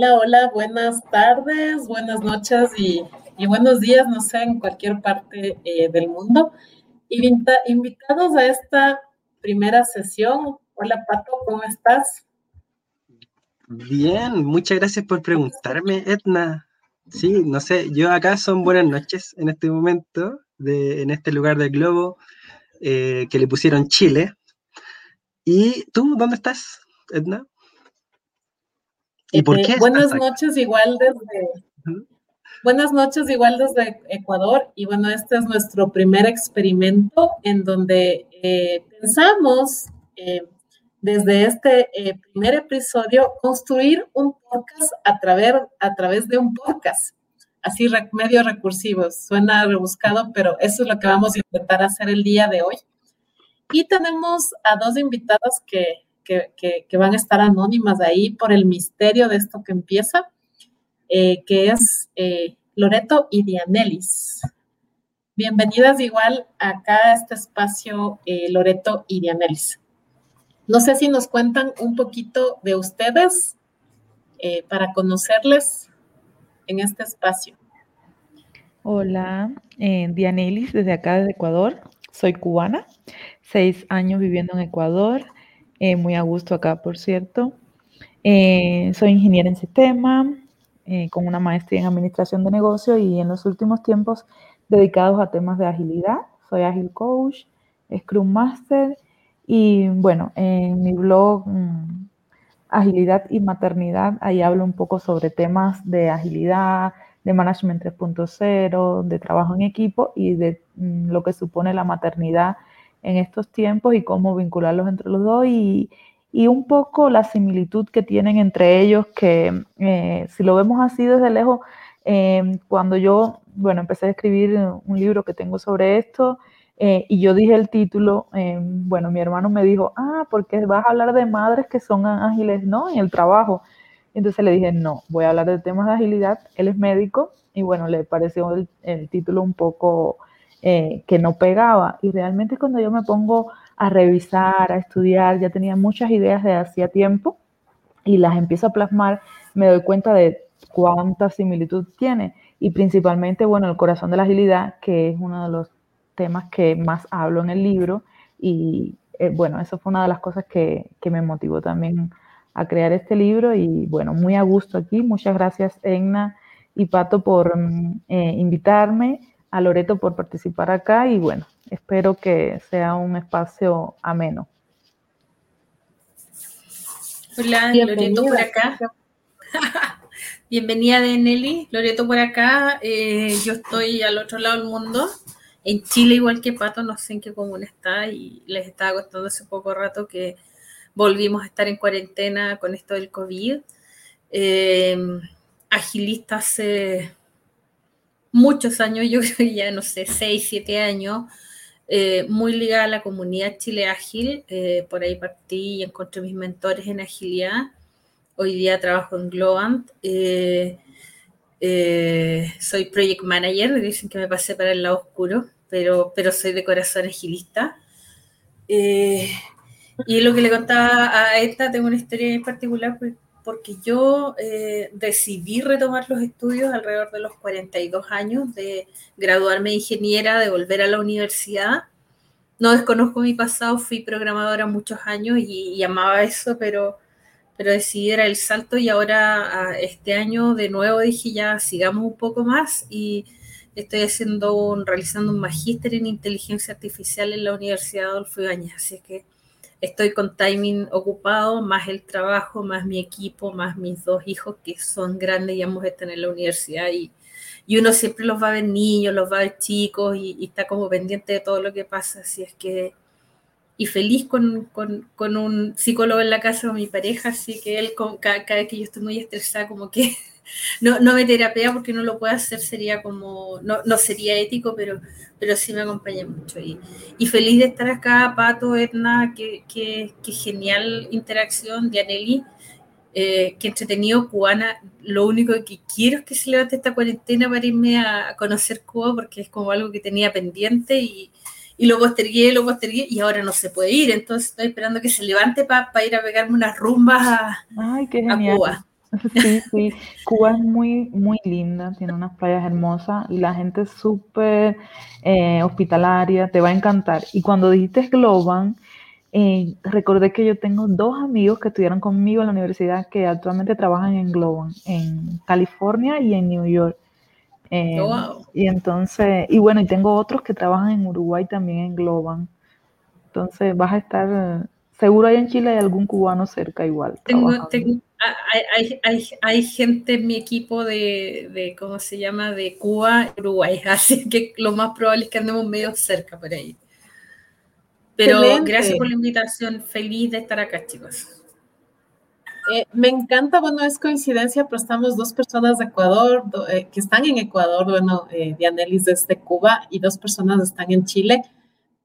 Hola, hola, buenas tardes, buenas noches y, buenos días, no sé, en cualquier parte eh, del mundo. invitados a esta primera sesión. Hola, Pato, ¿cómo estás? Bien, muchas gracias por preguntarme, Edna. Sí, no sé, yo acá son buenas noches en este momento, de, en este lugar del globo eh, que le pusieron Chile. ¿Y tú dónde estás, Edna? ¿Y por eh, qué? buenas noches, igual desde. Buenas noches, igual desde Ecuador. Y bueno, este es nuestro primer experimento en donde eh, pensamos desde este primer episodio construir un podcast a través, a través de un podcast así medio recursivo. Suena rebuscado, pero eso es lo que vamos a intentar hacer el día de hoy. Y tenemos a dos invitadas que, van a estar anónimas ahí por el misterio de esto que empieza, eh, que es eh, Loreto y Dianelis. Bienvenidas igual acá a este espacio, eh, Loreto y Dianelis. No sé si nos cuentan un poquito de ustedes para conocerles en este espacio. Hola, Dianelis desde acá, desde Ecuador. Soy cubana seis años viviendo en Ecuador, eh, muy a gusto acá, por cierto. Eh, soy ingeniera en sistema, eh, con una maestría en administración de negocio y en los últimos tiempos dedicados a temas de agilidad. Soy Agile Coach, Scrum Master y bueno, en mi blog mm, Agilidad y Maternidad, ahí hablo un poco sobre temas de agilidad, de Management 3.0, de trabajo en equipo y de mm, lo que supone la maternidad en estos tiempos y cómo vincularlos entre los dos y, un poco la similitud que tienen entre ellos, que eh, si lo vemos así desde lejos, eh, cuando yo, bueno, empecé a escribir un libro que tengo sobre esto eh, y yo dije el título, bueno, mi hermano me dijo, ah, porque vas a hablar de madres que son ágiles, ¿no? En el trabajo. Entonces le dije, no, voy a hablar de temas de agilidad, él es médico y bueno, le pareció el título un poco eh, que no pegaba. Y realmente cuando yo me pongo a revisar, a estudiar, ya tenía muchas ideas de hacía tiempo y las empiezo a plasmar, me doy cuenta de cuánta similitud tiene. Y principalmente, bueno, el corazón de la agilidad, que es uno de los temas que más hablo en el libro. Y eh, bueno, eso fue una de las cosas que, que, me motivó también a crear este libro. Y bueno, muy a gusto aquí. Muchas gracias, Egna y Pato, por mm, eh, invitarme a Loreto por participar acá y bueno, espero que sea un espacio ameno. Hola, Loreto por acá. Bienvenida de Nelly, Loreto por acá. Eh, yo estoy al otro lado del mundo, en Chile igual que Pato, no sé en qué común está y les estaba contando hace poco rato que volvimos a estar en cuarentena con esto del COVID. Eh, agilista hace muchos años, yo creo que ya no sé, seis, siete años, eh, muy ligada a la comunidad Chile Ágil. Eh, por ahí partí y encontré mis mentores en agilidad. Hoy día trabajo en Globant. Eh, soy project manager, dicen que me pasé para el lado oscuro, pero, pero soy de corazón agilista. y lo que le contaba a esta, tengo una historia en particular, porque porque yo eh, decidí retomar los estudios alrededor de los 42 años, de graduarme de ingeniera, de volver a la universidad. No desconozco mi pasado, fui programadora muchos años y, amaba eso, pero, pero decidí dar el salto y ahora este año de nuevo dije ya sigamos un poco más y estoy haciendo realizando un magíster en inteligencia artificial en la Universidad Adolfo Ibáñez, así que estoy con timing ocupado, más el trabajo, más mi equipo, más mis dos hijos que son grandes y ambos están en la universidad y, y uno siempre los va a ver niños, los va a ver chicos y, está como pendiente de todo lo que pasa, así es que y feliz con, con, con, un psicólogo en la casa con mi pareja, así que él cada, cada, vez que yo estoy muy estresada como que no, no me terapea porque no lo puede hacer, sería como, no, no sería ético, pero, pero sí me acompaña mucho. Y, y feliz de estar acá, Pato, Edna, qué que, genial interacción, Dianelli, eh, qué entretenido, cubana. Lo único que quiero es que se levante esta cuarentena para irme a, conocer Cuba, porque es como algo que tenía pendiente y, y lo postergué, lo postergué y ahora no se puede ir. Entonces estoy esperando que se levante para ir a pegarme unas rumbas a, Ay, qué a Cuba. Sí, sí, Cuba es muy, muy linda, tiene unas playas hermosas y la gente es súper eh, hospitalaria, te va a encantar. Y cuando dijiste Globan, eh, recordé que yo tengo dos amigos que estudiaron conmigo en la universidad que actualmente trabajan en Globan, en California y en New York. Eh, oh, y entonces, y bueno, y tengo otros que trabajan en Uruguay también en Globan. Entonces vas a estar, seguro ahí en Chile hay algún cubano cerca igual. Tengo, hay, hay, hay, gente en mi equipo de, de, ¿cómo se llama?, de Cuba, Uruguay, así que lo más probable es que andemos medio cerca por ahí. Pero gracias por la invitación, feliz de estar acá, chicos. Eh, me encanta, bueno, es coincidencia, pero estamos dos personas de Ecuador eh, que están en Ecuador, bueno, eh, Dianelis desde Cuba y dos personas están en Chile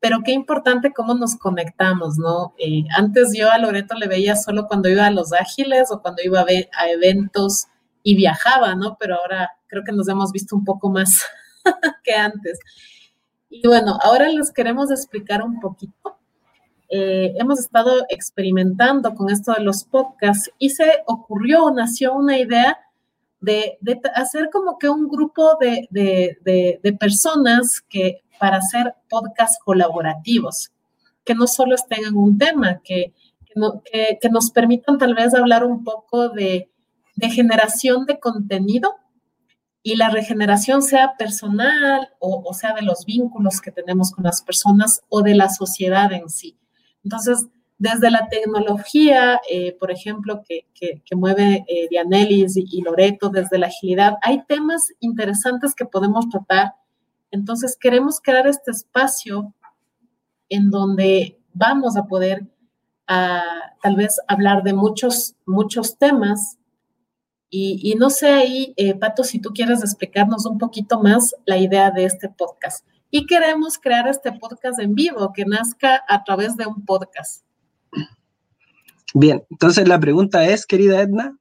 pero qué importante cómo nos conectamos, ¿no? Eh, antes yo a Loreto le veía solo cuando iba a los ágiles o cuando iba a, a eventos y viajaba, ¿no? Pero ahora creo que nos hemos visto un poco más que antes. Y bueno, ahora les queremos explicar un poquito. Eh, hemos estado experimentando con esto de los podcasts y se ocurrió, nació una idea de, hacer como que un grupo de, de personas que para hacer podcasts colaborativos, que no solo estén en un tema, que, que, nos permitan tal vez hablar un poco de, generación de contenido y la regeneración sea personal o, sea de los vínculos que tenemos con las personas o de la sociedad en sí. Entonces, desde la tecnología, eh, por ejemplo, que, mueve eh, Dianelis y, y, Loreto, desde la agilidad, hay temas interesantes que podemos tratar entonces queremos crear este espacio en donde vamos a poder ah, tal vez hablar de muchos, muchos temas. Y, no sé ahí, eh, Pato, si tú quieres explicarnos un poquito más la idea de este podcast. Y queremos crear este podcast en vivo, que nazca a través de un podcast. Bien, entonces la pregunta es, querida Edna.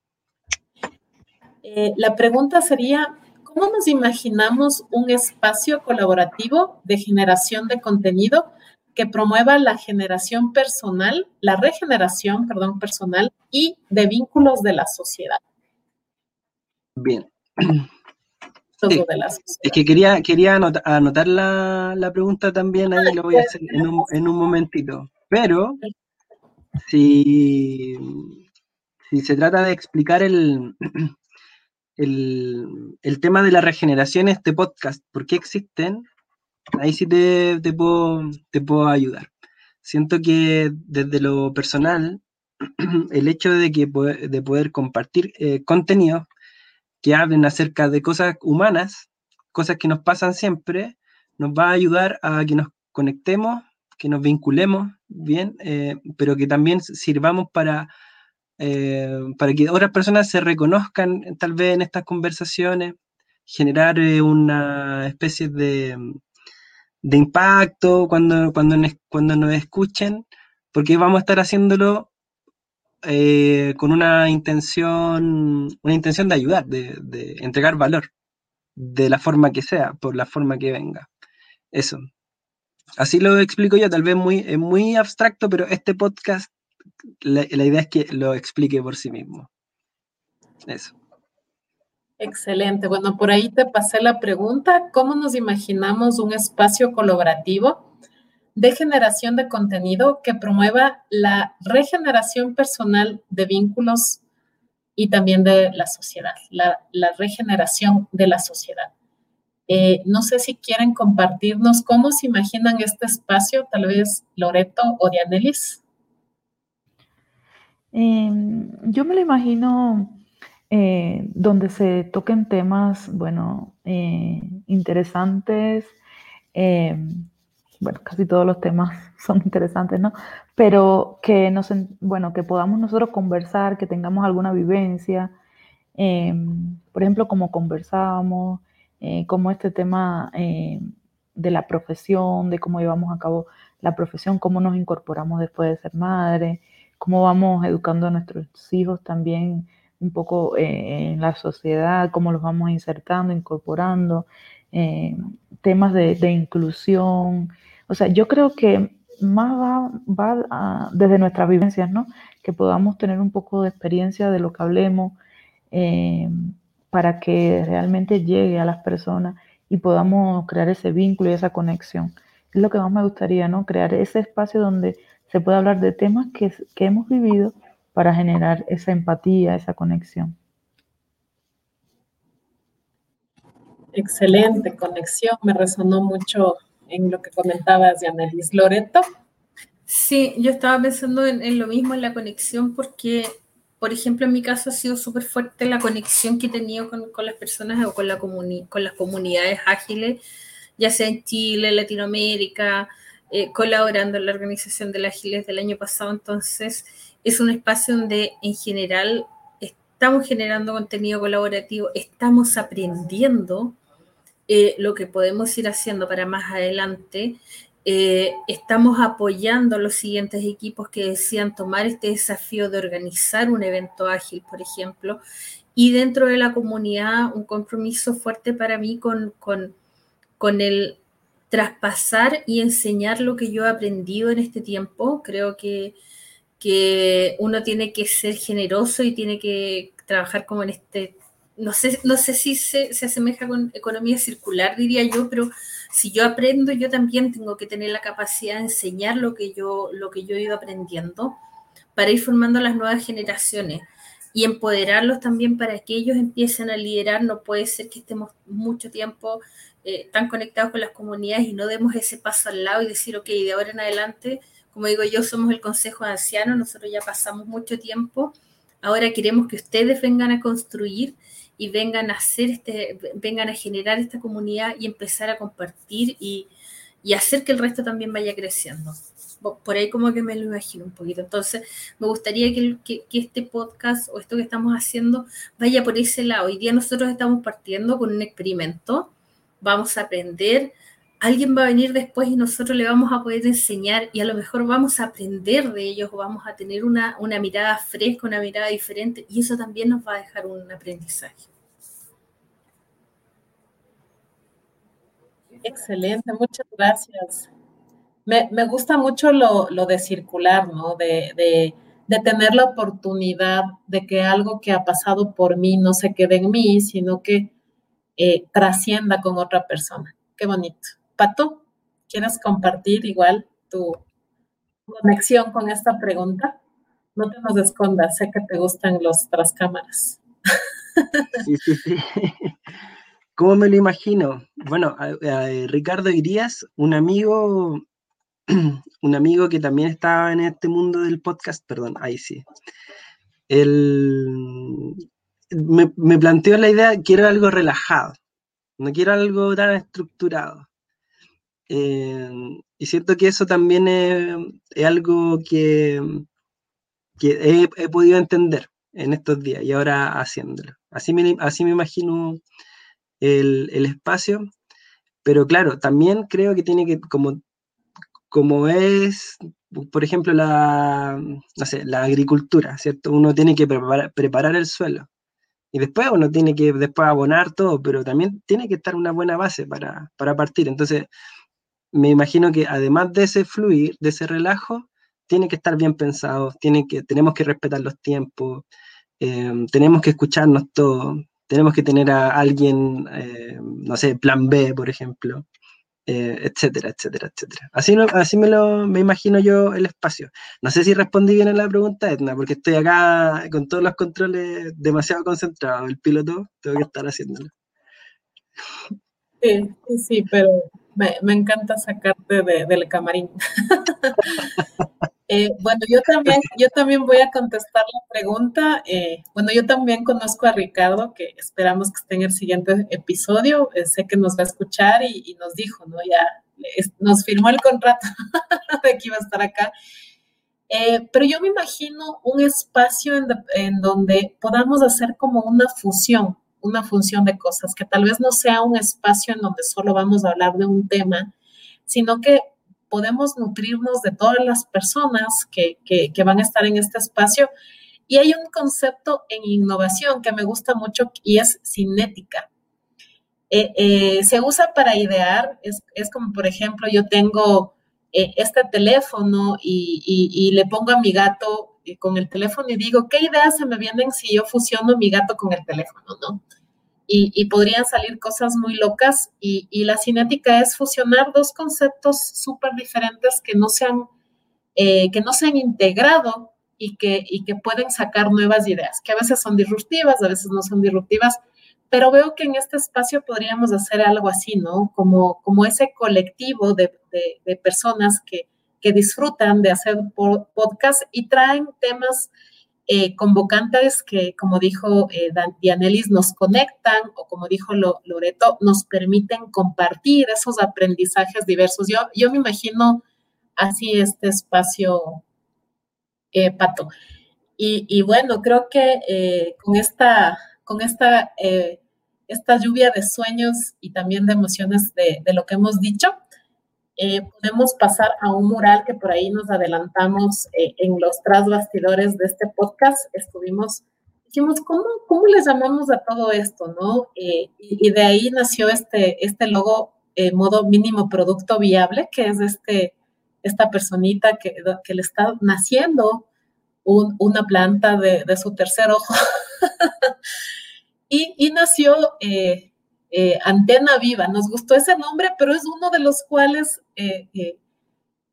Eh, la pregunta sería, ¿Cómo nos imaginamos un espacio colaborativo de generación de contenido que promueva la generación personal, la regeneración, perdón, personal y de vínculos de la sociedad? Bien. La. Es que quería, quería anotar, la, pregunta también, ahí lo voy a hacer en un, en un momentito. Pero si, si se trata de explicar el, el, tema de la regeneración de este podcast, ¿por qué existen? Ahí sí te, puedo, te puedo ayudar. Siento que desde lo personal, el hecho de, que, de poder compartir eh, contenido que hablen acerca de cosas humanas, cosas que nos pasan siempre, nos va a ayudar a que nos conectemos, que nos vinculemos bien, eh, pero que también sirvamos para eh, para que otras personas se reconozcan tal vez en estas conversaciones, generar eh, una especie de, de impacto cuando, cuando, cuando nos escuchen, porque vamos a estar haciéndolo eh, con una intención, una intención de ayudar, de, entregar valor, de la forma que sea, por la forma que venga. Eso. Así lo explico yo, tal vez muy, muy abstracto, pero este podcast la, idea es que lo explique por sí mismo. Eso. Excelente. Bueno, por ahí te pasé la pregunta, ¿cómo nos imaginamos un espacio colaborativo de generación de contenido que promueva la regeneración personal de vínculos y también de la sociedad, la, regeneración de la sociedad? Eh, no sé si quieren compartirnos cómo se imaginan este espacio, tal vez Loreto o Dianelis. Em, yo me lo imagino eh, donde se toquen temas, bueno, eh, interesantes. Em, bueno, casi todos los temas son interesantes, ¿no? Pero que nos, bueno, que podamos nosotros conversar, que tengamos alguna vivencia. Em, por ejemplo, como conversamos, eh, como este tema de la profesión, de cómo llevamos a cabo la profesión, cómo nos incorporamos después de ser madre, cómo vamos educando a nuestros hijos también un poco eh, en la sociedad, cómo los vamos insertando, incorporando, eh, temas de, inclusión. O sea, yo creo que más va, desde nuestras vivencias, ¿no? Que podamos tener un poco de experiencia de lo que hablemos, eh, para que realmente llegue a las personas y podamos crear ese vínculo y esa conexión. Es lo que más me gustaría, ¿no? Crear ese espacio donde se pueda hablar de temas que, que hemos vivido para generar esa empatía, esa conexión. Excelente conexión, me resonó mucho en lo que comentabas, Yanelis. Loreto. Sí, yo estaba pensando en, lo mismo, en la conexión, porque, por ejemplo, en mi caso ha sido súper fuerte la conexión que he tenido con, las personas o con, la con las comunidades ágiles, ya sea en Chile, Latinoamérica, eh, colaborando en la organización de las ágiles del año pasado. Entonces, es un espacio donde en general estamos generando contenido colaborativo, estamos aprendiendo eh, lo que podemos ir haciendo para más adelante. Eh, estamos apoyando a los siguientes equipos que decían tomar este desafío de organizar un evento ágil, por ejemplo, y dentro de la comunidad un compromiso fuerte para mí con, con, con el traspasar y enseñar lo que yo he aprendido en este tiempo. Creo que, que uno tiene que ser generoso y tiene que trabajar como en este no sé, no sé si se, se, asemeja con economía circular, diría yo, pero si yo aprendo, yo también tengo que tener la capacidad de enseñar lo que yo, lo que yo he ido aprendiendo para ir formando a las nuevas generaciones y empoderarlos también para que ellos empiecen a liderar. No puede ser que estemos mucho tiempo eh, tan conectados con las comunidades y no demos ese paso al lado y decir, ok, de ahora en adelante, como digo yo, somos el Consejo de Ancianos, nosotros ya pasamos mucho tiempo, ahora queremos que ustedes vengan a construir y vengan a hacer este, vengan a generar esta comunidad y empezar a compartir y, y hacer que el resto también vaya creciendo. Por ahí como que me lo imagino un poquito. Entonces, me gustaría que, que, que, este podcast o esto que estamos haciendo vaya por ese lado. Hoy día nosotros estamos partiendo con un experimento, vamos a aprender, alguien va a venir después y nosotros le vamos a poder enseñar y a lo mejor vamos a aprender de ellos, vamos a tener una, una mirada fresca, una mirada diferente y eso también nos va a dejar un aprendizaje. Excelente, muchas gracias. Me, gusta mucho lo, de circular, ¿no? De, de, tener la oportunidad de que algo que ha pasado por mí no se quede en mí, sino que eh, trascienda con otra persona. Qué bonito. Pato, ¿quieres compartir igual tu conexión con esta pregunta? No te nos escondas, sé que te gustan los tras cámaras. Sí, sí, sí. ¿Cómo me lo imagino? Bueno, Ricardo Irías, un amigo, un amigo que también estaba en este mundo del podcast, perdón, ahí sí. Él me, planteó la idea, quiero algo relajado, no quiero algo tan estructurado. Eh, y siento que eso también es, algo que, que he, podido entender en estos días y ahora haciéndolo. Así me, así me imagino el, espacio, pero claro, también creo que tiene que, como, como es, por ejemplo, la, no sé, la agricultura, ¿cierto? Uno tiene que preparar, el suelo. Y después uno tiene que después abonar todo, pero también tiene que estar una buena base para, partir. Entonces, me imagino que además de ese fluir, de ese relajo, tiene que estar bien pensado, tiene que, tenemos que respetar los tiempos, eh, tenemos que escucharnos todos, tenemos que tener a alguien, eh, no sé, plan B, por ejemplo, eh, etcétera, etcétera, etcétera. Así, así me lo me imagino yo el espacio. No sé si respondí bien a la pregunta, Edna, porque estoy acá con todos los controles demasiado concentrado. El piloto tengo que estar haciéndolo. Sí, sí, sí, pero me, encanta sacarte del camarín. Eh, bueno, yo también, yo también voy a contestar la pregunta. Eh, bueno, yo también conozco a Ricardo, que esperamos que esté en el siguiente episodio. Eh, sé que nos va a escuchar y, nos dijo, ¿no? Ya nos firmó el contrato de que iba a estar acá. pero yo me imagino un espacio en, en donde podamos hacer como una fusión, una función de cosas, que tal vez no sea un espacio en donde solo vamos a hablar de un tema, sino que podemos nutrirnos de todas las personas que, van a estar en este espacio. Y hay un concepto en innovación que me gusta mucho y es cinética. Eh, eh, se usa para idear, es, como por ejemplo, yo tengo eh, este teléfono y, le pongo a mi gato eh, con el teléfono y digo, ¿qué ideas se me vienen si yo fusiono mi gato con el teléfono, no? Y, podrían salir cosas muy locas y, la cinética es fusionar dos conceptos súper diferentes que no se han, eh, que no se han integrado y que, y que pueden sacar nuevas ideas, que a veces son disruptivas, a veces no son disruptivas, pero veo que en este espacio podríamos hacer algo así, ¿no? Como, como ese colectivo de, personas que, disfrutan de hacer podcast y traen temas eh, convocantes que, como dijo eh, Dianelis, nos conectan o como dijo Loreto, nos permiten compartir esos aprendizajes diversos. Yo, yo me imagino así este espacio, eh, Pato. Y, bueno, creo que con esta, con esta esta lluvia de sueños y también de emociones de, lo que hemos dicho, eh, podemos pasar a un mural que por ahí nos adelantamos eh, en los trasbastidores de este podcast. Estuvimos, dijimos, ¿cómo, cómo les llamamos a todo esto? ¿no? Eh, y, de ahí nació este, este logo modo mínimo producto viable, que es este, esta personita que, que le está naciendo una planta de, de su tercer ojo. y, nació eh, eh, Antena Viva. Nos gustó ese nombre, pero es uno de los cuales eh,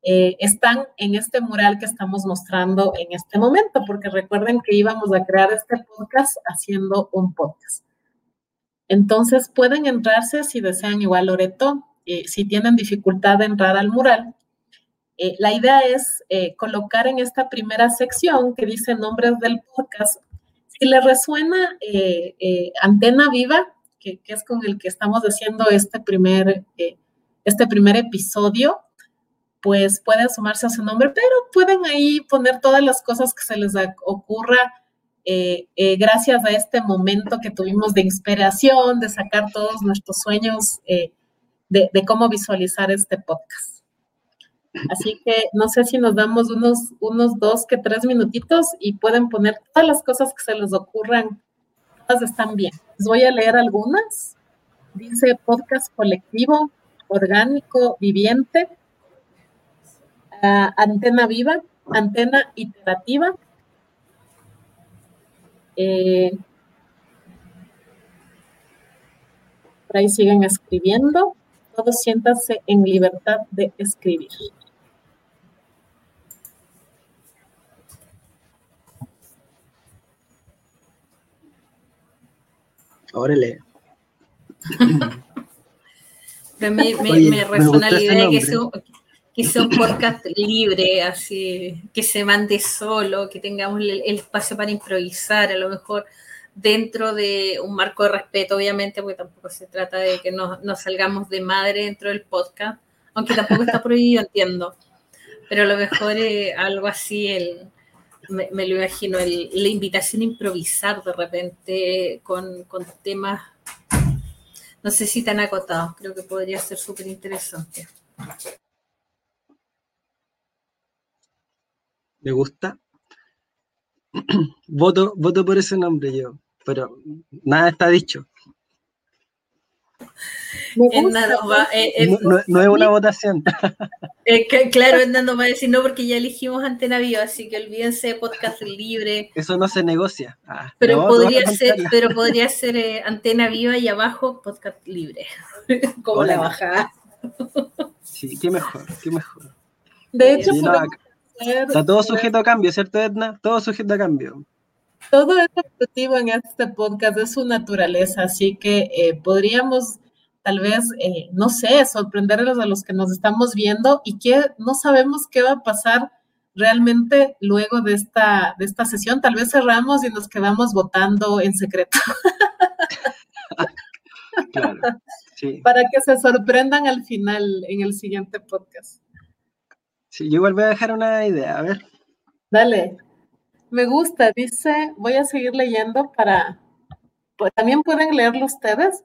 están en este mural que estamos mostrando en este momento, porque recuerden que íbamos a crear este podcast haciendo un podcast. Entonces pueden entrarse si desean igual Loreto, si tienen dificultad de entrar al mural. la idea es colocar en esta primera sección que dice nombres del podcast si le resuena eh, eh, Antena Viva, que, es con el que estamos haciendo este primer, eh, este primer episodio, pues pueden sumarse a su nombre, pero pueden ahí poner todas las cosas que se les ocurra gracias a este momento que tuvimos de inspiración, de sacar todos nuestros sueños de cómo visualizar este podcast. Así que no sé si nos damos unos, unos dos que tres minutitos y pueden poner todas las cosas que se les ocurran. Todas están bien. Les voy a leer algunas. Dice podcast colectivo, orgánico, viviente, antena viva, antena iterativa. Eh, por ahí siguen escribiendo. Todos siéntanse en libertad de escribir. Órale. me, me, resuena la idea de que sea, que sea, un podcast libre, así, que se mande solo, que tengamos el, espacio para improvisar, a lo mejor dentro de un marco de respeto, obviamente, porque tampoco se trata de que nos, salgamos de madre dentro del podcast, aunque tampoco está prohibido, entiendo. Pero a lo mejor algo así, el, me, lo imagino, la invitación a improvisar de repente con, temas, no sé si tan acotados, creo que podría ser súper interesante. Me gusta. voto, voto por ese nombre yo, pero nada está dicho. Eh, eh, no, es una votación. Eh, claro, Hernando va a decir no porque ya elegimos Antena Viva, así que olvídense de podcast libre. Eso no se negocia. Ah, pero, podría ser, pero podría ser Antena Viva y abajo podcast libre, como la bajada. Sí, qué mejor, qué mejor. De hecho, está todo sujeto a cambio, ¿cierto, Edna? Todo sujeto a cambio todo es objetivo en este podcast, es su naturaleza, así que eh, podríamos tal vez, eh, no sé, sorprenderlos a los que nos estamos viendo y que no sabemos qué va a pasar realmente luego de esta, de esta sesión. Tal vez cerramos y nos quedamos votando en secreto. Para que se sorprendan al final en el siguiente podcast. Sí, yo igual voy a dejar una idea, a ver. Dale. Me gusta, dice, voy a seguir leyendo para, pues también pueden leerlo ustedes.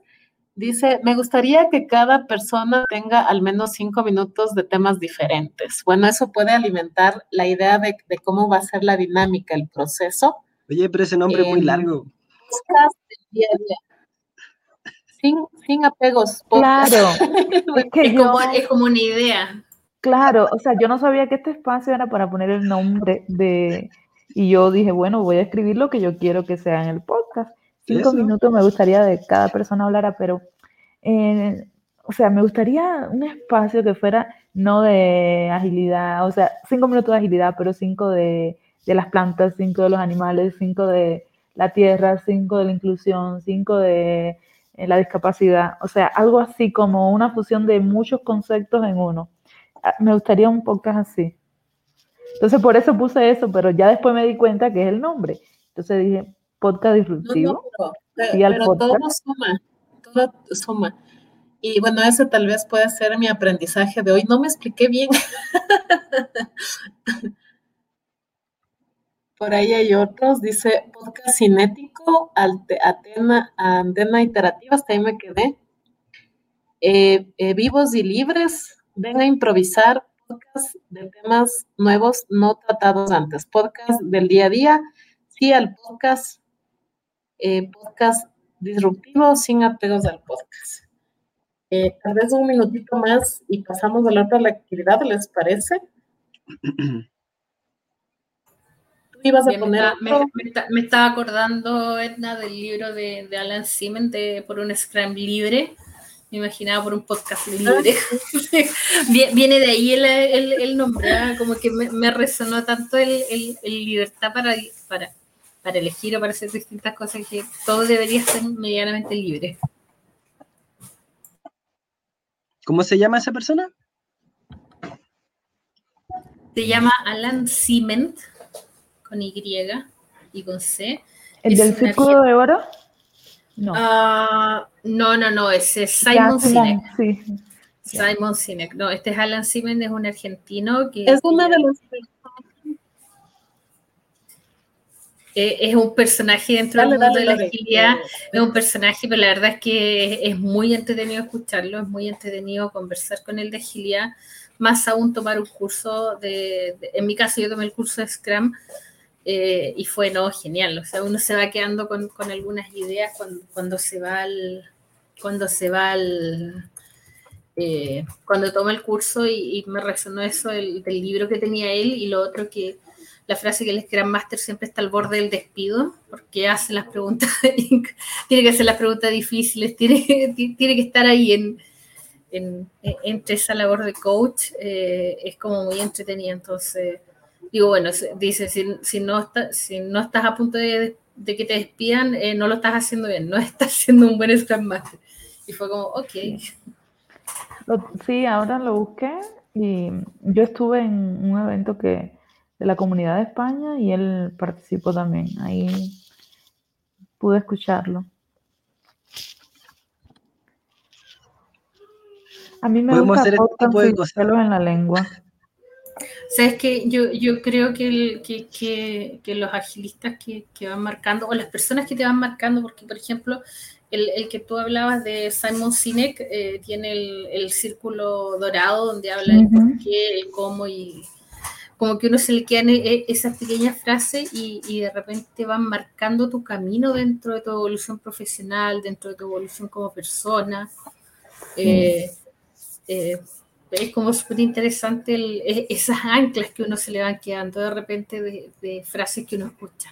Dice, me gustaría que cada persona tenga al menos cinco minutos de temas diferentes. Bueno, eso puede alimentar la idea de, cómo va a ser la dinámica, el proceso. Oye, pero ese nombre es muy largo. Sin, apegos. Claro. es como una idea. Claro, o sea, yo no sabía que este espacio era para poner el nombre de, Y yo dije, bueno, voy a escribir lo que yo quiero que sea en el podcast. Cinco minutos me gustaría de cada persona hablara, pero, eh, o sea, me gustaría un espacio que fuera no de agilidad, o sea, cinco minutos de agilidad, pero cinco de, de las plantas, cinco de los animales, cinco de la tierra, cinco de la inclusión, cinco de eh, la discapacidad, o sea, algo así como una fusión de muchos conceptos en uno. Ah, me gustaría un podcast así. Entonces por eso puse eso, pero ya después me di cuenta que es el nombre. Entonces dije, podcast disruptivo. pero, todo suma, todo suma. Y bueno, ese tal vez puede ser mi aprendizaje de hoy. No me expliqué bien. Por ahí hay otros, dice podcast cinético, Atena, antena iterativa, hasta ahí me quedé. Eh, eh, vivos y libres, ven a improvisar, podcast de temas nuevos no tratados antes, podcast del día a día, sí al podcast, eh, podcast disruptivo sin apegos al podcast. tal vez un minutito más y pasamos a la otra actividad, ¿les parece? me, estaba acordando, Edna, del libro de, Alan Simmons de Por un Scrum Libre. Me imaginaba por un podcast libre. Viene de ahí el, nombre, ¿ah? como que me, resonó tanto el, libertad para, para, para elegir o para hacer distintas cosas que todo debería ser medianamente libre. ¿Cómo se llama esa persona? Se llama Alan Simmons con Y y con C. ¿El del círculo de oro? No. Ah, no, no, no, ese es Simon Sinek. Simon Sinek. No, este es Alan Simmons, es un argentino que. Es una de los. Eh, es un personaje dentro del mundo de la agilidad, es un personaje, pero la verdad es que es, muy entretenido escucharlo, es muy entretenido conversar con él de agilidad, más aún tomar un curso de, de en mi caso yo tomé el curso de Scrum, eh, y fue, no, genial. O sea, uno se va quedando con, algunas ideas cuando, se va al, cuando se va al, eh, cuando toma el curso y, me resonó eso del, libro que tenía él y lo otro que la frase que el Scrum Master siempre está al borde del despido porque hace las preguntas, tiene que hacer las preguntas difíciles, tiene, tiene que estar ahí en, entre esa labor de coach, eh, es como muy entretenida, entonces digo, bueno, dice, si, no, si no estás a punto de, que te despidan, eh, no lo estás haciendo bien, no estás siendo un buen Scrum Master. Y fue como, ok. Sí, ahora lo busqué y yo estuve en un evento que de la comunidad de España y él participó también. Ahí pude escucharlo. A mí me gusta hacer este tipo de cosas en la lengua. Sabes que yo, yo creo que, que, los agilistas que, van marcando, o las personas que te van marcando, porque por ejemplo, el, que tú hablabas de Simon Sinek eh, tiene el, círculo dorado donde habla del por qué, el cómo y como que uno se le quedan e, esas pequeñas frases y, de repente van marcando tu camino dentro de tu evolución profesional, dentro de tu evolución como persona. Eh, eh, es como súper interesante e, esas anclas que uno se le van quedando de repente de, frases que uno escucha.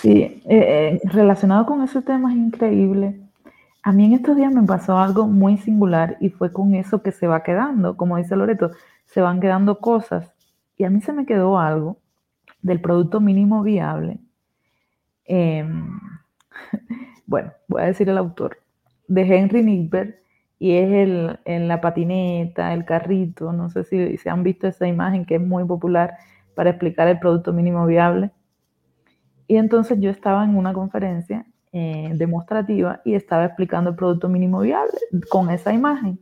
Sí, eh, eh, relacionado con ese tema es increíble. A mí en estos días me pasó algo muy singular y fue con eso que se va quedando, como dice Loreto, se van quedando cosas. Y a mí se me quedó algo del producto mínimo viable. Em, bueno, voy a decir el autor, de Henry Nigbert, y es el, en la patineta, el carrito, no sé si se han visto esa imagen que es muy popular para explicar el producto mínimo viable. Y entonces yo estaba en una conferencia eh, demostrativa y estaba explicando el producto mínimo viable con esa imagen.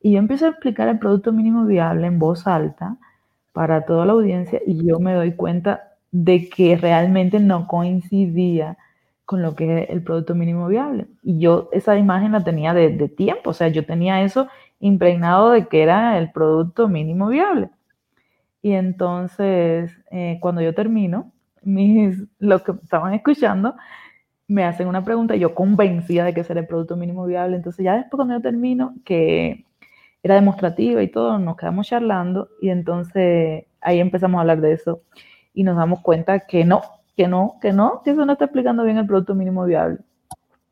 Y yo empiezo a explicar el producto mínimo viable en voz alta para toda la audiencia y yo me doy cuenta de que realmente no coincidía con lo que es el producto mínimo viable. Y yo esa imagen la tenía de, tiempo, o sea, yo tenía eso impregnado de que era el producto mínimo viable. Y entonces, eh, cuando yo termino, mis, los que estaban escuchando me hacen una pregunta, yo convencida de que era el producto mínimo viable. Entonces, ya después cuando yo termino, que era demostrativa y todo, nos quedamos charlando y entonces ahí empezamos a hablar de eso. y nos damos cuenta que no, que no, que no, que eso no está explicando bien el producto mínimo viable.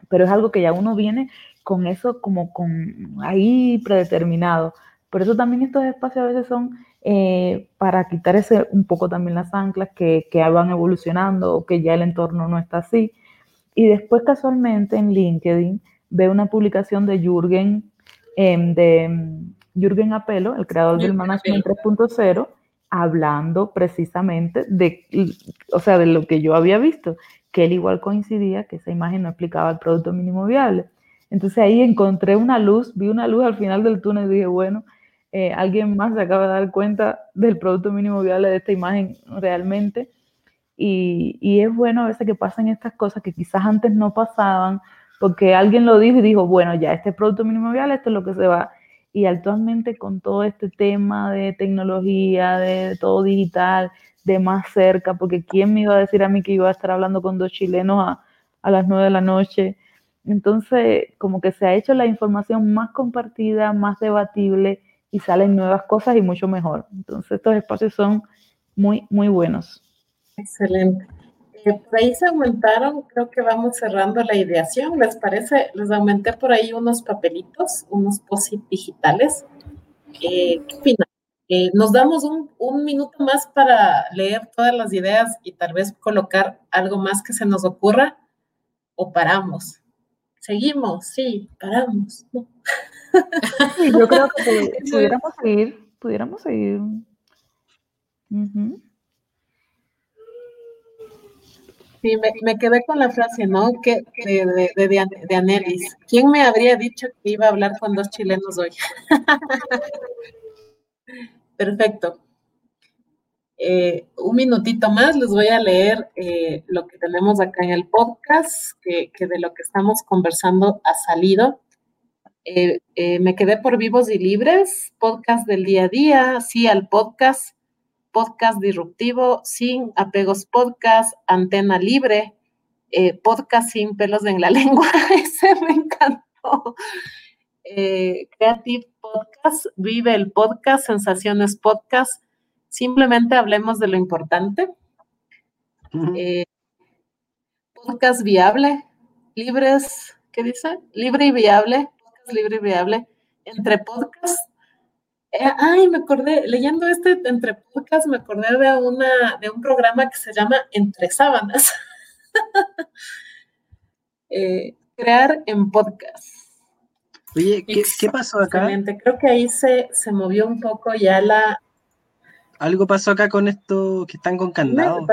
Pero es algo que ya uno viene con eso como con ahí predeterminado. Por eso también estos espacios a veces son eh, para quitar ese un poco también las anclas que, que van evolucionando o que ya el entorno no está así. Y después casualmente en LinkedIn veo una publicación de Jürgen, em, de em, Jürgen Apelo, el creador del Management 3.0, hablando precisamente de, o sea, de lo que yo había visto, que él igual coincidía que esa imagen no explicaba el producto mínimo viable. Entonces ahí encontré una luz, vi una luz al final del túnel y dije, bueno, eh, alguien más se acaba de dar cuenta del producto mínimo viable de esta imagen realmente. Y, y, es bueno a veces que pasen estas cosas que quizás antes no pasaban, porque alguien lo dijo y dijo, bueno, ya este producto mínimo viable, esto es lo que se va y actualmente con todo este tema de tecnología, de todo digital, de más cerca, porque ¿quién me iba a decir a mí que iba a estar hablando con dos chilenos a, a las nueve de la noche? Entonces, como que se ha hecho la información más compartida, más debatible y salen nuevas cosas y mucho mejor. Entonces, estos espacios son muy, muy buenos. Excelente. Eh, por ahí se aumentaron, creo que vamos cerrando la ideación, ¿les parece? Les aumenté por ahí unos papelitos, unos posit digitales. Eh, ¿Qué eh, nos damos un, un, minuto más para leer todas las ideas y tal vez colocar algo más que se nos ocurra o paramos. Seguimos, sí, paramos. yo creo que pudiéramos seguir, pudiéramos seguir. Sí, me, quedé con la frase, ¿no? Que, de, de, de, Anelis. ¿Quién me habría dicho que iba a hablar con dos chilenos hoy? Perfecto. Eh, un minutito más, les voy a leer eh, lo que tenemos acá en el podcast, que, de lo que estamos conversando ha salido. Eh, me quedé por vivos y libres, podcast del día a día, sí al podcast podcast disruptivo, sin apegos podcast, antena libre, eh, podcast sin pelos en la lengua, ese me encantó. Eh, Creative Podcast, Vive el Podcast, Sensaciones Podcast, simplemente hablemos de lo importante. Eh, podcast viable, libres, ¿qué dice? Libre y viable, podcast libre y viable, entre podcasts eh, ay, me acordé, leyendo este entre podcast, me acordé de, una, de un programa que se llama Entre Sábanas. Eh, crear en podcast. Oye, ¿qué, pasó acá? Creo que ahí se, se movió un poco ya la... Algo pasó acá con esto que están con candado.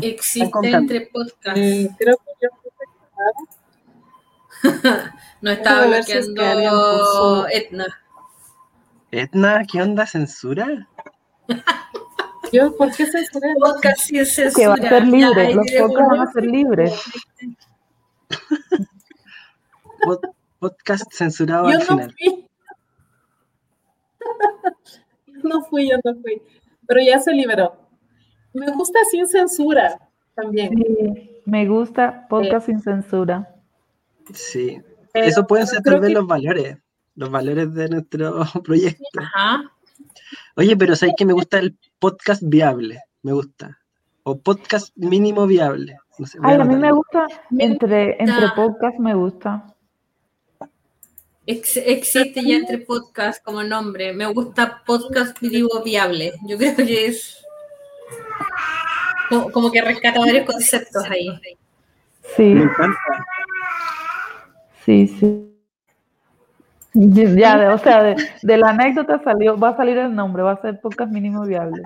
Existe entre podcast. Eh, creo que yo no estaba bloqueando Etna. Edna, ¿qué onda? ¿Censura? Yo, ¿por qué censura? Podcast sí es censura. Que va a ser libre, los podcasts van a ser libres. podcast censurado al final. Fui. no fui, yo no fui. Pero ya se liberó. Me gusta sin censura también. Sí, me gusta podcast sin censura. Sí. Eso pueden ser tal vez los valores los valores de nuestro proyecto. Ajá. Oye, pero ¿sabes que me gusta el podcast viable? Me gusta. O podcast mínimo viable. Ay, a, mí me gusta, entre, entre podcast me gusta. existe ya entre podcast como nombre. Me gusta podcast mínimo viable. Yo creo que es como, como que rescata varios conceptos ahí. Sí. Me encanta. Sí, sí. Ya, o sea, de, la anécdota salió, va a salir el nombre, va a ser podcast mínimo viable.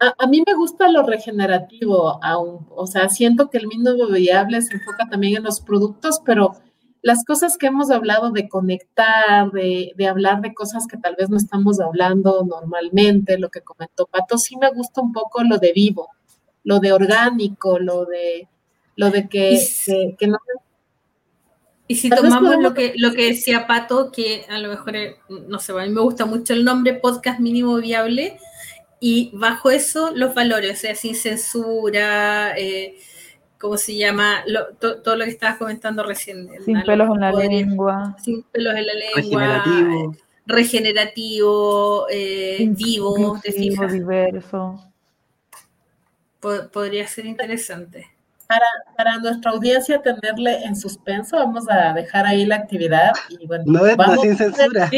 A, mí me gusta lo regenerativo aún, o sea, siento que el mínimo viable se enfoca también en los productos, pero las cosas que hemos hablado de conectar, de, de, hablar de cosas que tal vez no estamos hablando normalmente, lo que comentó Pato, sí me gusta un poco lo de vivo, lo de orgánico, lo de, lo de que, que, que no y si tomamos lo que, lo que decía Pato, que a lo mejor, eh, no sé, a mí me gusta mucho el nombre podcast mínimo viable, y bajo eso los valores, o sea, sin censura, eh, ¿cómo se llama? todo lo que estabas comentando recién. Sin pelos en la lengua. Sin pelos en la lengua. regenerativo, eh, vivo, diverso. podría ser interesante. Para, para, nuestra audiencia tenerle en suspenso, vamos a dejar ahí la actividad. Y bueno, no es sin censura.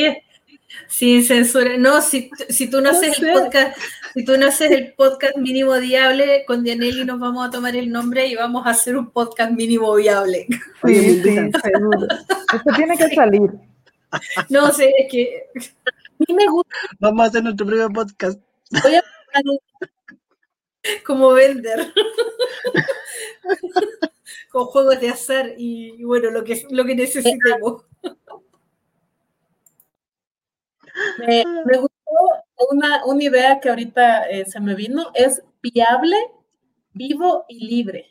Sin censura. No, si, si tú no, haces el podcast, si tú no haces el podcast mínimo viable, con Dianelli nos vamos a tomar el nombre y vamos a hacer un podcast mínimo viable. Sí, sí, seguro. Esto tiene que salir. No sé, es que a mí me gusta. Vamos a hacer nuestro primer podcast. Voy a como vender. Con juegos de azar y, bueno, lo que, lo que necesitemos. Me, gustó una, una, idea que ahorita eh, se me vino, es viable, vivo y libre.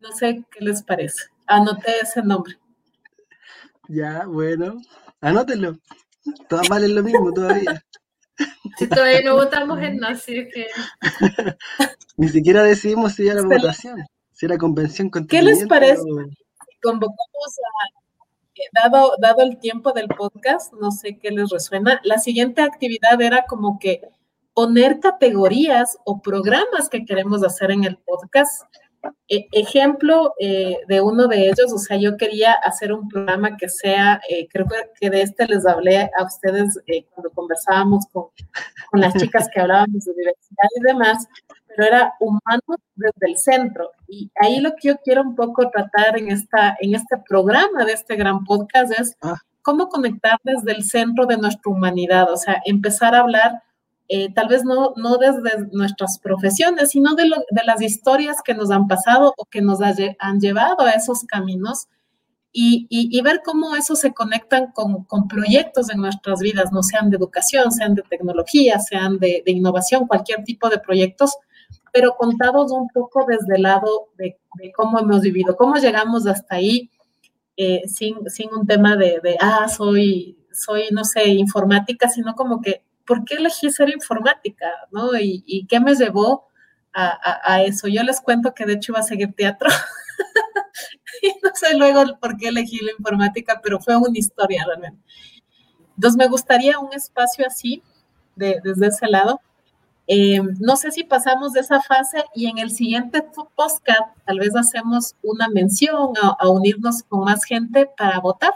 No sé qué les parece. Anoté ese nombre. Ya, bueno, anótenlo. Todas valen lo mismo todavía. Si todavía no votamos en nada, así que. Ni siquiera decidimos si era la votación, si era convención ¿Qué les parece? Convocamos a. Eh, dado, dado el tiempo del podcast, no sé qué les resuena. La siguiente actividad era como que poner categorías o programas que queremos hacer en el podcast e, ejemplo eh, de uno de ellos, o sea, yo quería hacer un programa que sea, eh, creo que de este les hablé a ustedes eh, cuando conversábamos con, con, las chicas que hablábamos de diversidad y demás, pero era humano desde el centro. Y ahí lo que yo quiero un poco tratar en, esta, en este programa de este gran podcast es ah. cómo conectar desde el centro de nuestra humanidad, o sea, empezar a hablar eh, tal vez no, no desde nuestras profesiones, sino de, de, las historias que nos han pasado o que nos han llevado a esos caminos y, y, ver cómo eso se conectan con, con, proyectos en nuestras vidas, no sean de educación, sean de tecnología, sean de, de innovación, cualquier tipo de proyectos, pero contados un poco desde el lado de, cómo hemos vivido, cómo llegamos hasta ahí eh, sin, sin, un tema de, de, ah, soy, soy, no sé, informática, sino como que ¿por qué elegí ser informática? ¿no? ¿Y, qué me llevó a, eso? Yo les cuento que de hecho iba a seguir teatro. y no sé luego por qué elegí la informática, pero fue una historia realmente. Entonces me gustaría un espacio así, desde ese lado. Eh, no sé si pasamos de esa fase y en el siguiente podcast tal vez hacemos una mención a, unirnos con más gente para votar.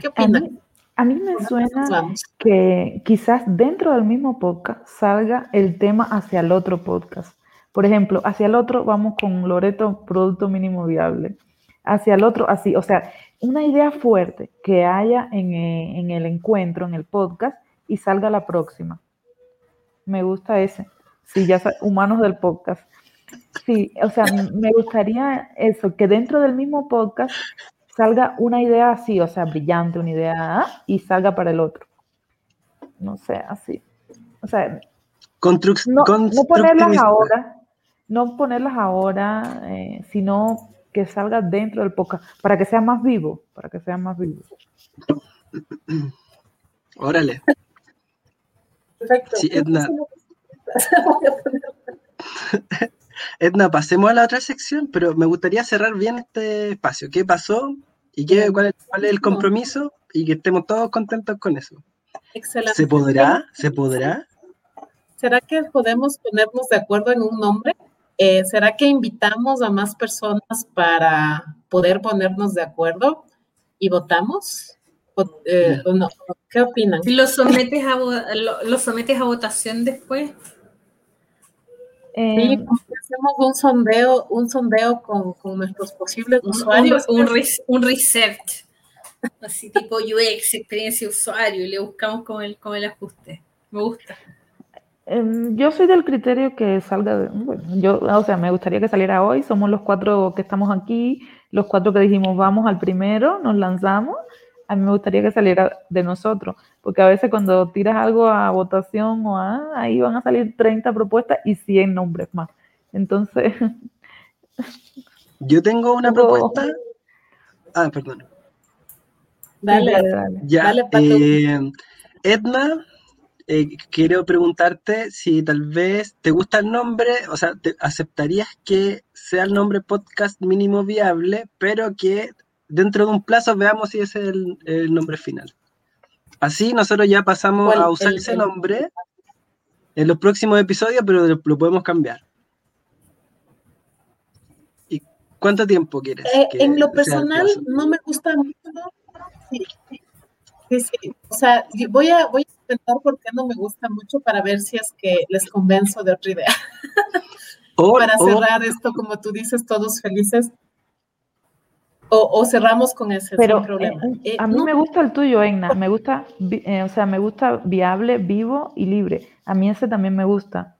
¿Qué opinan? A mí me suena que quizás dentro del mismo podcast salga el tema hacia el otro podcast. Por ejemplo, hacia el otro vamos con Loreto Producto Mínimo Viable. Hacia el otro así, o sea, una idea fuerte que haya en, eh, en el encuentro, en el podcast, y salga la próxima. Me gusta ese. Sí, ya humanos del podcast. Sí, o sea, me gustaría eso, que dentro del mismo podcast salga una idea así, o sea, brillante, una idea y salga para el otro. No sé, así. O sea, no, ponerlas ahora, no ponerlas ahora, eh, sino que salga dentro del podcast, para que sea más vivo, para que sea más vivo. Órale. Perfecto. Sí, Edna. Edna, pasemos a la otra sección, pero me gustaría cerrar bien este espacio. ¿Qué pasó? ¿Y qué, cuál, es, el compromiso? Y que estemos todos contentos con eso. Excelente. ¿Se podrá? ¿Se podrá? ¿Será que podemos ponernos de acuerdo en un nombre? Eh, ¿Será que invitamos a más personas para poder ponernos de acuerdo y votamos? Eh, no? ¿Qué opinan? ¿Lo sometes a, lo sometes a votación después? Sí, eh, hacemos un sondeo, un sondeo con, nuestros posibles usuarios. Un, un, research, así tipo UX, experiencia usuario, y le buscamos con el, con el ajuste. Me gusta. Em, yo soy del criterio que salga, bueno, yo, o sea, me gustaría que saliera hoy, somos los cuatro que estamos aquí, los cuatro que dijimos vamos al primero, nos lanzamos, a mí me gustaría que saliera de nosotros, porque a veces cuando tiras algo a votación o a, ahí van a salir 30 propuestas y 100 nombres más. Entonces... Yo tengo una propuesta. Ah, perdón. Dale, dale. Ya, eh, Edna, eh, quiero preguntarte si tal vez te gusta el nombre, o sea, te, ¿aceptarías que sea el nombre podcast mínimo viable, pero que dentro de un plazo veamos si ese es el, nombre final. Así nosotros ya pasamos a usar ese nombre en los próximos episodios, pero lo podemos cambiar. ¿Y cuánto tiempo quieres? Eh, en lo personal no me gusta mucho. Sí, sí, sí. O sea, voy a, voy a intentar porque no me gusta mucho para ver si es que les convenzo de otra idea. para cerrar esto, como tú dices, todos felices. O, cerramos con ese Pero, problema. Eh, eh, a mí me gusta el tuyo, Egna. Me gusta, eh, o sea, me gusta viable, vivo y libre. A mí ese también me gusta.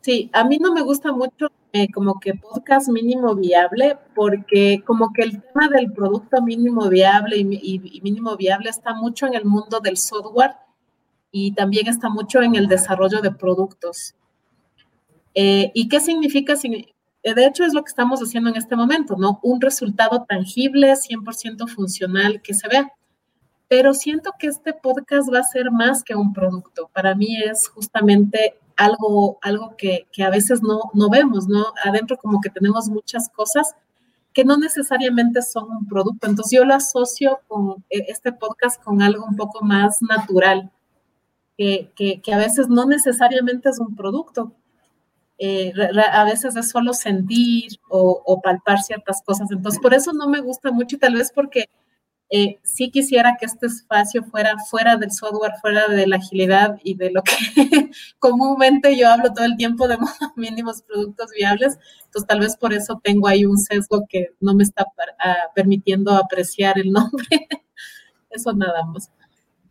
Sí, a mí no me gusta mucho como que podcast mínimo viable, porque como que el tema del producto mínimo viable y, mínimo viable está mucho en el mundo del software y también está mucho en el desarrollo de productos. ¿Y qué significa? Eh, de hecho es lo que estamos haciendo en este momento, ¿no? Un resultado tangible, 100% funcional que se vea. Pero siento que este podcast va a ser más que un producto. Para mí es justamente algo, algo que, que a veces no, no vemos, ¿no? Adentro como que tenemos muchas cosas que no necesariamente son un producto. Entonces yo lo asocio con eh, este podcast con algo un poco más natural, que, que, que a veces no necesariamente es un producto, eh, a veces es solo sentir o, palpar ciertas cosas. Entonces, por eso no me gusta mucho y tal vez porque eh, sí quisiera que este espacio fuera fuera del software, fuera de la agilidad y de lo que comúnmente yo hablo todo el tiempo de mínimos productos viables. Entonces, tal vez por eso tengo ahí un sesgo que no me está ah, permitiendo apreciar el nombre. eso nada más.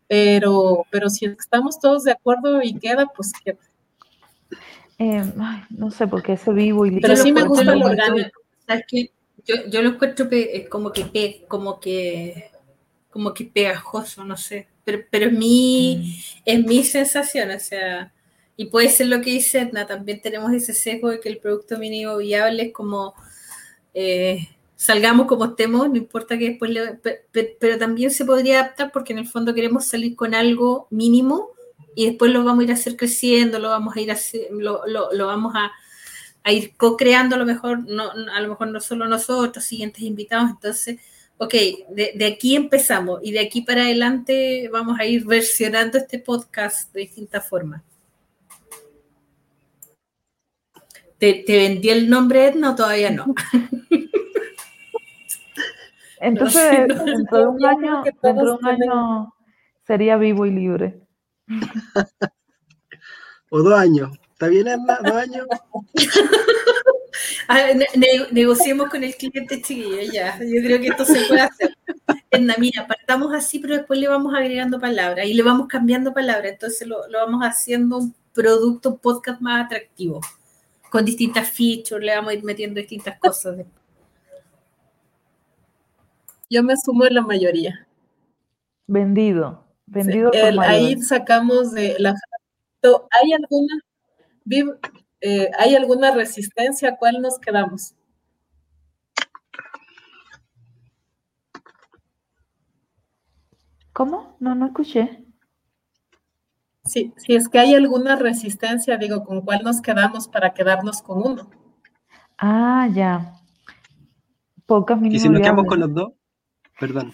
Pero, pero si estamos todos de acuerdo y queda, pues queda. Eh, no sé, por qué ese vivo y Pero sí me gusta lo orgánico. Yo, yo, lo encuentro eh, como que como que como que pegajoso, no sé. Pero, pero es mi, mm. es mi sensación, o sea, y puede ser lo que dice Edna, también tenemos ese sesgo de que el producto mínimo viable es como eh, salgamos como estemos, no importa que después pero también se podría adaptar porque en el fondo queremos salir con algo mínimo y después lo vamos a ir a hacer creciendo, lo vamos a ir a lo, lo, vamos a, a ir co-creando a lo mejor, no, a lo mejor no solo nosotros, siguientes invitados, entonces, ok, de, de, aquí empezamos y de aquí para adelante vamos a ir versionando este podcast de distintas formas. ¿Te, te vendí el nombre No, todavía no. Entonces, dentro de un año, dentro de un año sería vivo y libre. o dos años. ¿Está bien, Erna? ¿Dos años? negociemos con el cliente, chiquillo, ya. Yo creo que esto se puede hacer. Erna, mira, partamos así, pero después le vamos agregando palabras y le vamos cambiando palabras. Entonces lo, lo vamos haciendo un producto, un podcast más atractivo, con distintas features, le vamos a ir metiendo distintas cosas. Yo me sumo en la mayoría. Vendido. Vendido ahí sacamos de la ¿hay alguna eh, hay alguna resistencia? ¿Cuál nos quedamos? ¿Cómo? No, no escuché. Sí, si es que hay alguna resistencia, digo, ¿con cuál nos quedamos para quedarnos con uno? Ah, ya. Pocas ¿Y si nos quedamos con los dos? Perdón.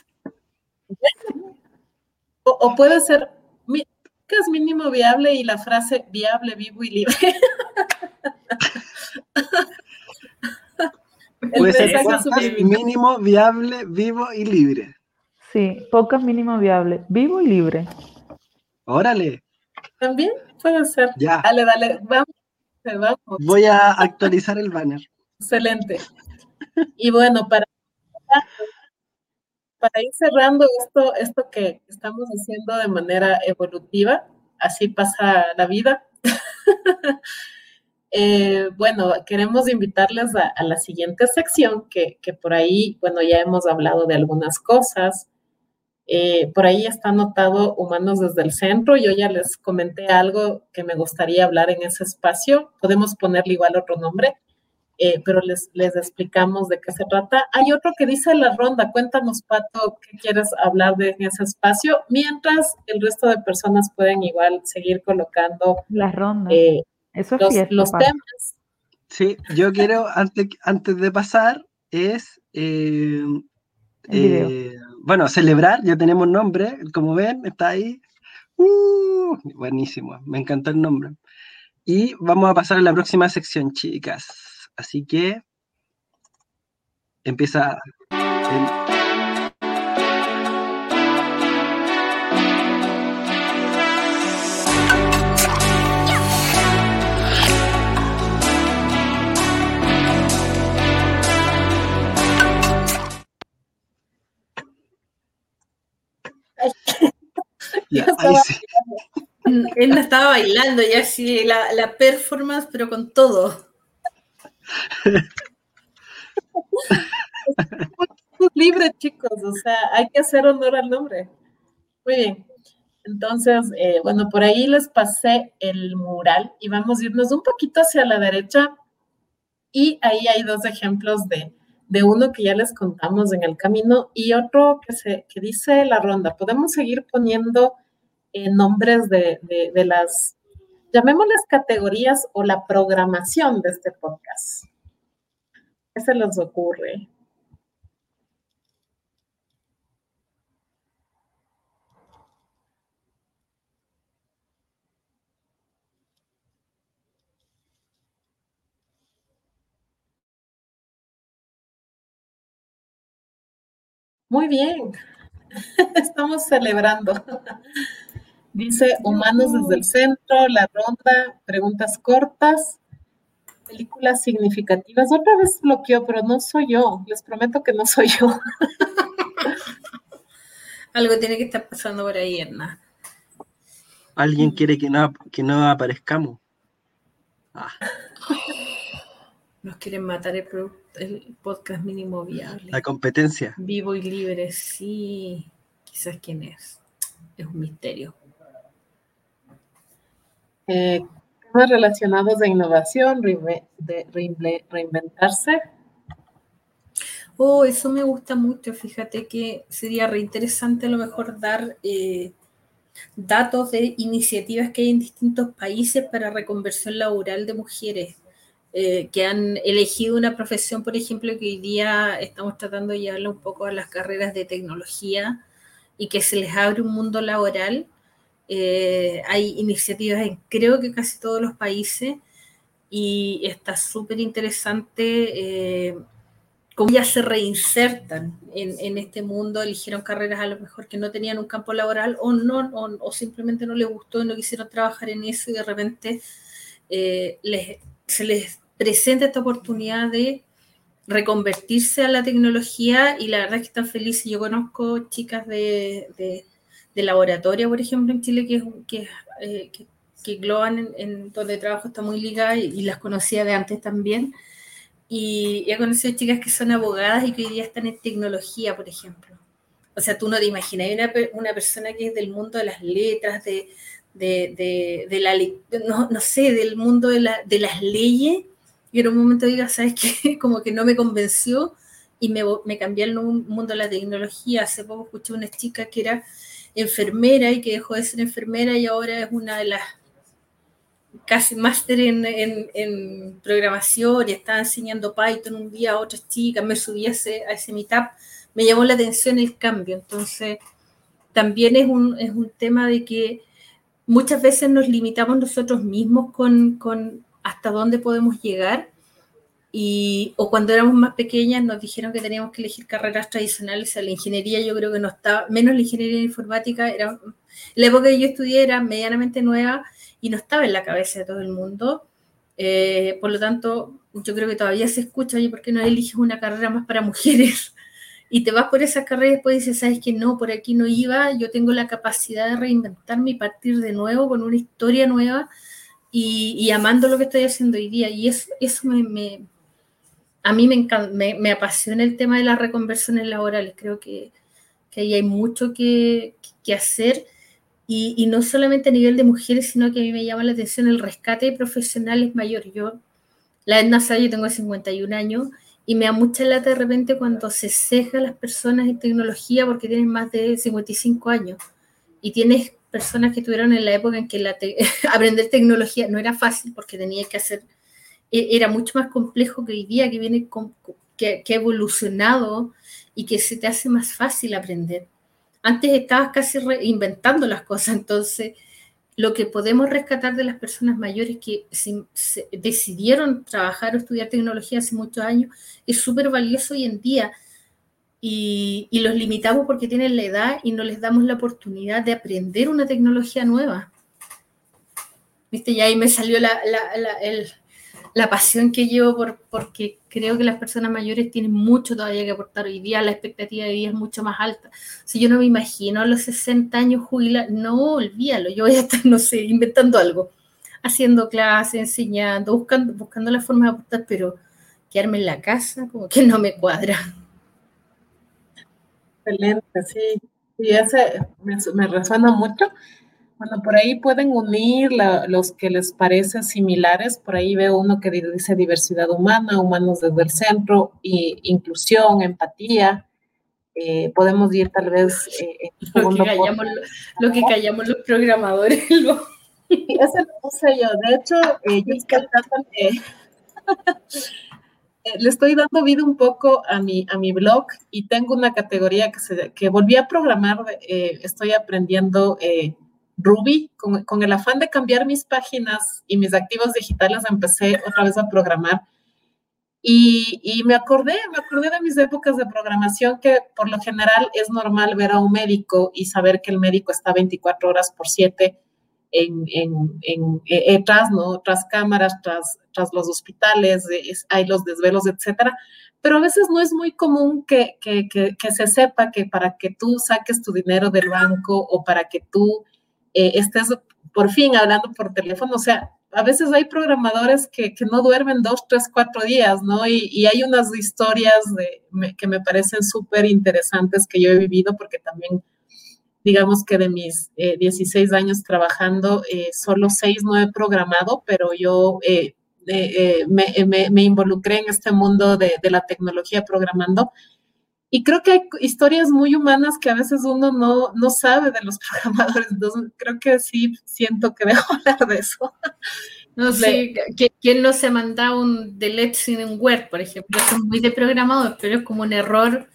O, puede ser, ¿qué es mínimo viable y la frase viable, vivo y libre? puede ser mínimo, viable, vivo y libre. Sí, pocas mínimo viable, vivo y libre. Órale. También puede ser. Ya. Dale, dale, vamos. vamos. Voy a actualizar el banner. Excelente. Y bueno, para para ir cerrando esto, esto que estamos haciendo de manera evolutiva, así pasa la vida. Eh, bueno, queremos invitarles a, la siguiente sección, que, por ahí, bueno, ya hemos hablado de algunas cosas. Eh, por ahí está anotado Humanos desde el Centro. Yo ya les comenté algo que me gustaría hablar en ese espacio. Podemos ponerle igual otro nombre. Eh, pero les, les explicamos de qué se trata. Hay otro que dice la ronda. Cuéntanos, Pato, qué quieres hablar de ese espacio, mientras el resto de personas pueden igual seguir colocando la ronda. Eh, Eso los, temas. Sí, yo quiero, antes, antes de pasar, es eh, bueno, celebrar, ya tenemos nombre, como ven, está ahí. Uh, buenísimo, me encantó el nombre. Y vamos a pasar a la próxima sección, chicas. Así que empieza. Él no estaba bailando, ya así la, la performance, pero con todo. Libre, chicos, o sea, hay que hacer honor al nombre. Muy bien. Entonces, eh, bueno, por ahí les pasé el mural y vamos a irnos un poquito hacia la derecha y ahí hay dos ejemplos de, de uno que ya les contamos en el camino y otro que, se, que dice la ronda. Podemos seguir poniendo eh, nombres de, de, las, llamémoslas categorías o la programación de este podcast. ¿Qué se les ocurre? Muy bien, estamos celebrando. Dice humanos desde el centro, la ronda, preguntas cortas, películas significativas. Otra vez bloqueó, pero no soy yo. Les prometo que no soy yo. Algo tiene que estar pasando por ahí, Erna. Alguien quiere que no, que no aparezcamos. Ah. Nos quieren matar el, podcast mínimo viable. La competencia. Vivo y libre, sí. Quizás quién es. Es un misterio. Eh, temas relacionados de innovación, de reinventarse. Oh, eso me gusta mucho. Fíjate que sería reinteresante a lo mejor dar eh, datos de iniciativas que hay en distintos países para reconversión laboral de mujeres. Eh, que han elegido una profesión, por ejemplo, que hoy día estamos tratando de llevarla un poco a las carreras de tecnología y que se les abre un mundo laboral. Eh, hay iniciativas en creo que casi todos los países y está súper interesante eh, cómo ya se reinsertan en, este mundo, eligieron carreras a lo mejor que no tenían un campo laboral o no, o, simplemente no les gustó y no quisieron trabajar en eso y de repente les, se les presenta esta oportunidad de reconvertirse a la tecnología y la verdad es que están felices. Yo conozco chicas de, laboratorio, por ejemplo, en Chile, que, que, eh, que Globan, en, donde trabajo, está muy ligada y, las conocía de antes también. Y, he conocido chicas que son abogadas y que hoy día están en tecnología, por ejemplo. O sea, tú no te imaginas, hay una, una persona que es del mundo de las letras, de, de, de, la, no, no, sé, del mundo de, la, de las leyes, y en un momento diga, ¿sabes qué? Como que no me convenció y me, me cambié al mundo de la tecnología. Hace poco escuché una chica que era enfermera y que dejó de ser enfermera y ahora es una de las casi máster en, en, programación y estaba enseñando Python un día a otras chicas, me subí a ese, a ese meetup, me llamó la atención el cambio. Entonces, también es un, es un tema de que muchas veces nos limitamos nosotros mismos con, con hasta dónde podemos llegar. Y, o cuando éramos más pequeñas nos dijeron que teníamos que elegir carreras tradicionales, o sea, la ingeniería yo creo que no estaba, menos la ingeniería informática, era, la época que yo estudié era medianamente nueva y no estaba en la cabeza de todo el mundo. Eh, por lo tanto, yo creo que todavía se escucha, oye, ¿por qué no eliges una carrera más para mujeres? y te vas por esa carrera y después dices, sabes que no, por aquí no iba, yo tengo la capacidad de reinventarme y partir de nuevo con una historia nueva y, amando lo que estoy haciendo hoy día. Y eso, eso me, a mí me, apasiona el tema de las reconversiones laborales. Creo que, que ahí hay mucho que, hacer. Y, no solamente a nivel de mujeres, sino que a mí me llama la atención el rescate de profesionales mayores. Yo, la Edna yo tengo 51 años y me da mucha lata de repente cuando se ceja las personas en tecnología porque tienen más de 55 años y tienes personas que estuvieron en la época en que aprender tecnología no era fácil porque tenía que hacer, era mucho más complejo que hoy día, que viene que, ha evolucionado y que se te hace más fácil aprender. Antes estabas casi reinventando las cosas, entonces lo que podemos rescatar de las personas mayores que decidieron trabajar o estudiar tecnología hace muchos años es súper valioso hoy en día. Y, los limitamos porque tienen la edad y no les damos la oportunidad de aprender una tecnología nueva. Viste, y ahí me salió la, la pasión que llevo por, porque creo que las personas mayores tienen mucho todavía que aportar. Hoy día la expectativa de vida es mucho más alta. Si yo no me imagino a los 60 años jubilar, no, olvídalo, yo voy a estar, no sé, inventando algo, haciendo clases, enseñando, buscando, buscando la forma de aportar, pero quedarme en la casa como que no me cuadra. Excelente, sí. Y ese me resuena mucho. Bueno, por ahí pueden unir los que les parece similares. Por ahí veo uno que dice diversidad humana, humanos desde el centro, y inclusión, empatía. Eh, podemos ir tal vez eh, lo, que callamos, lo, que callamos, los programadores. Lo... Ese lo puse yo. De hecho, eh, yo estoy le estoy dando vida un poco a mi, a mi blog y tengo una categoría que, se, que volví a programar. estoy aprendiendo Ruby, con, el afán de cambiar mis páginas y mis activos digitales, empecé otra vez a programar. Y, me acordé, me acordé de mis épocas de programación que por lo general es normal ver a un médico y saber que el médico está 24 horas por 7 en, en, eh, tras, ¿no? tras cámaras, tras, tras los hospitales, hay los desvelos, etcétera. Pero a veces no es muy común que, que, que se sepa que para que tú saques tu dinero del banco o para que tú eh, estés por fin hablando por teléfono. O sea, a veces hay programadores que, no duermen dos, tres, cuatro días, ¿no? Y, hay unas historias de, que me parecen súper interesantes que yo he vivido porque también, digamos que de mis 16 eh, años trabajando, eh, solo seis no he programado, pero yo me, involucré en este mundo de la tecnología programando y creo que hay historias muy humanas que a veces uno no, no sabe de los programadores. Entonces, creo que sí siento que dejo hablar de eso. No sé, ¿quién no se ha mandado un delete sin un Word, por ejemplo? es muy de programador, pero es como un error,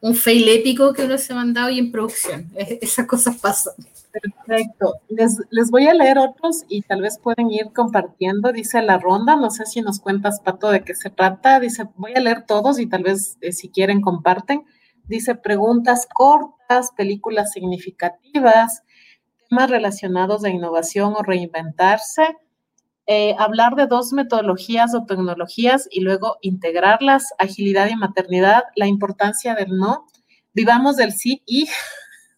un fail épico que uno se ha mandado y en producción. Esas cosas pasan. Perfecto. Les, les voy a leer otros y tal vez pueden ir compartiendo. Dice la ronda, no sé si nos cuentas, Pato, de qué se trata. Dice, voy a leer todos y tal vez eh, si quieren comparten. Dice preguntas cortas, películas significativas, temas relacionados a innovación o reinventarse. Eh, hablar de dos metodologías o tecnologías y luego integrarlas, agilidad y maternidad, la importancia del no, vivamos del sí y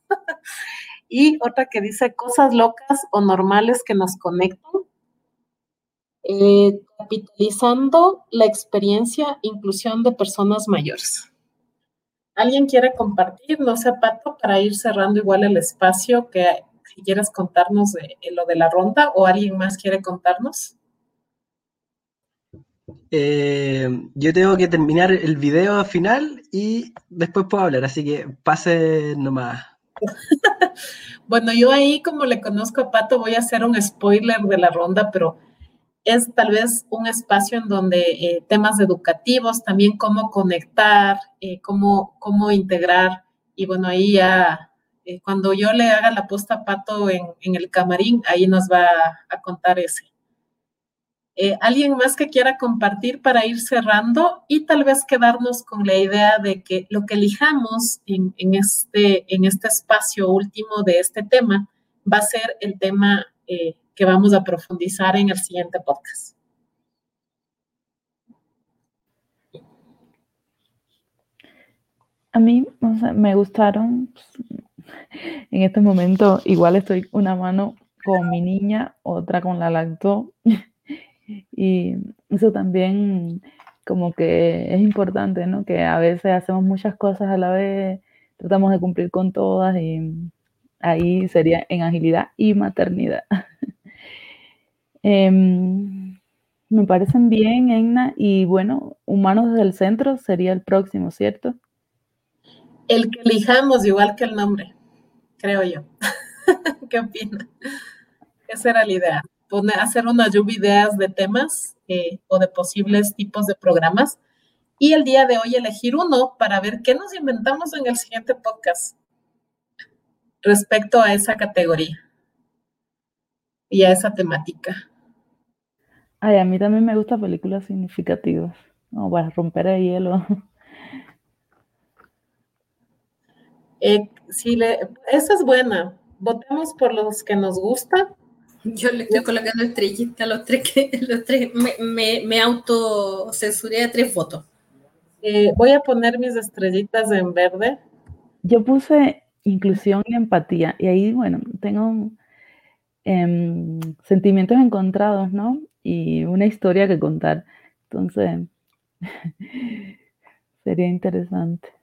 y otra que dice cosas locas o normales que nos conectan. Eh, capitalizando la experiencia, inclusión de personas mayores. ¿Alguien quiere compartir? No sé, Pato, para ir cerrando igual el espacio, que si quieres contarnos de, lo de la ronda o alguien más quiere contarnos. Eh, yo tengo que terminar el video final y después puedo hablar, así que pase nomás. bueno, yo ahí como le conozco a Pato voy a hacer un spoiler de la ronda, pero es tal vez un espacio en donde eh, temas educativos, también cómo conectar, eh, cómo, cómo integrar. Y bueno, ahí ya, eh, cuando yo le haga la posta a Pato en, en el camarín, ahí nos va a contar ese. Eh, ¿Alguien más que quiera compartir para ir cerrando y tal vez quedarnos con la idea de que lo que elijamos en, este, en este espacio último de este tema va a ser el tema eh, que vamos a profundizar en el siguiente podcast? A mí me gustaron, en este momento igual estoy una mano con mi niña, otra con la lacto y eso también como que es importante, ¿no? Que a veces hacemos muchas cosas a la vez, tratamos de cumplir con todas y ahí sería en agilidad y maternidad. Em, me parecen bien, Enna, y bueno, humanos desde el centro sería el próximo, ¿cierto? El que elijamos, igual que el nombre, creo yo. ¿Qué opina? Esa era la idea hacer una lluvia de ideas de temas eh, o de posibles tipos de programas y el día de hoy elegir uno para ver qué nos inventamos en el siguiente podcast respecto a esa categoría y a esa temática. Ay, a mí también me gustan películas significativas, no, para romper el hielo. Eh, si le, esa es buena. Votemos por los que nos gusta. Yo le estoy colocando estrellita a los tres que los tres me, me, me autocensuré a tres votos. Eh, voy a poner mis estrellitas en verde. Yo puse inclusión y empatía y ahí, bueno, tengo em, sentimientos encontrados, ¿no? Y una historia que contar. Entonces, sería interesante.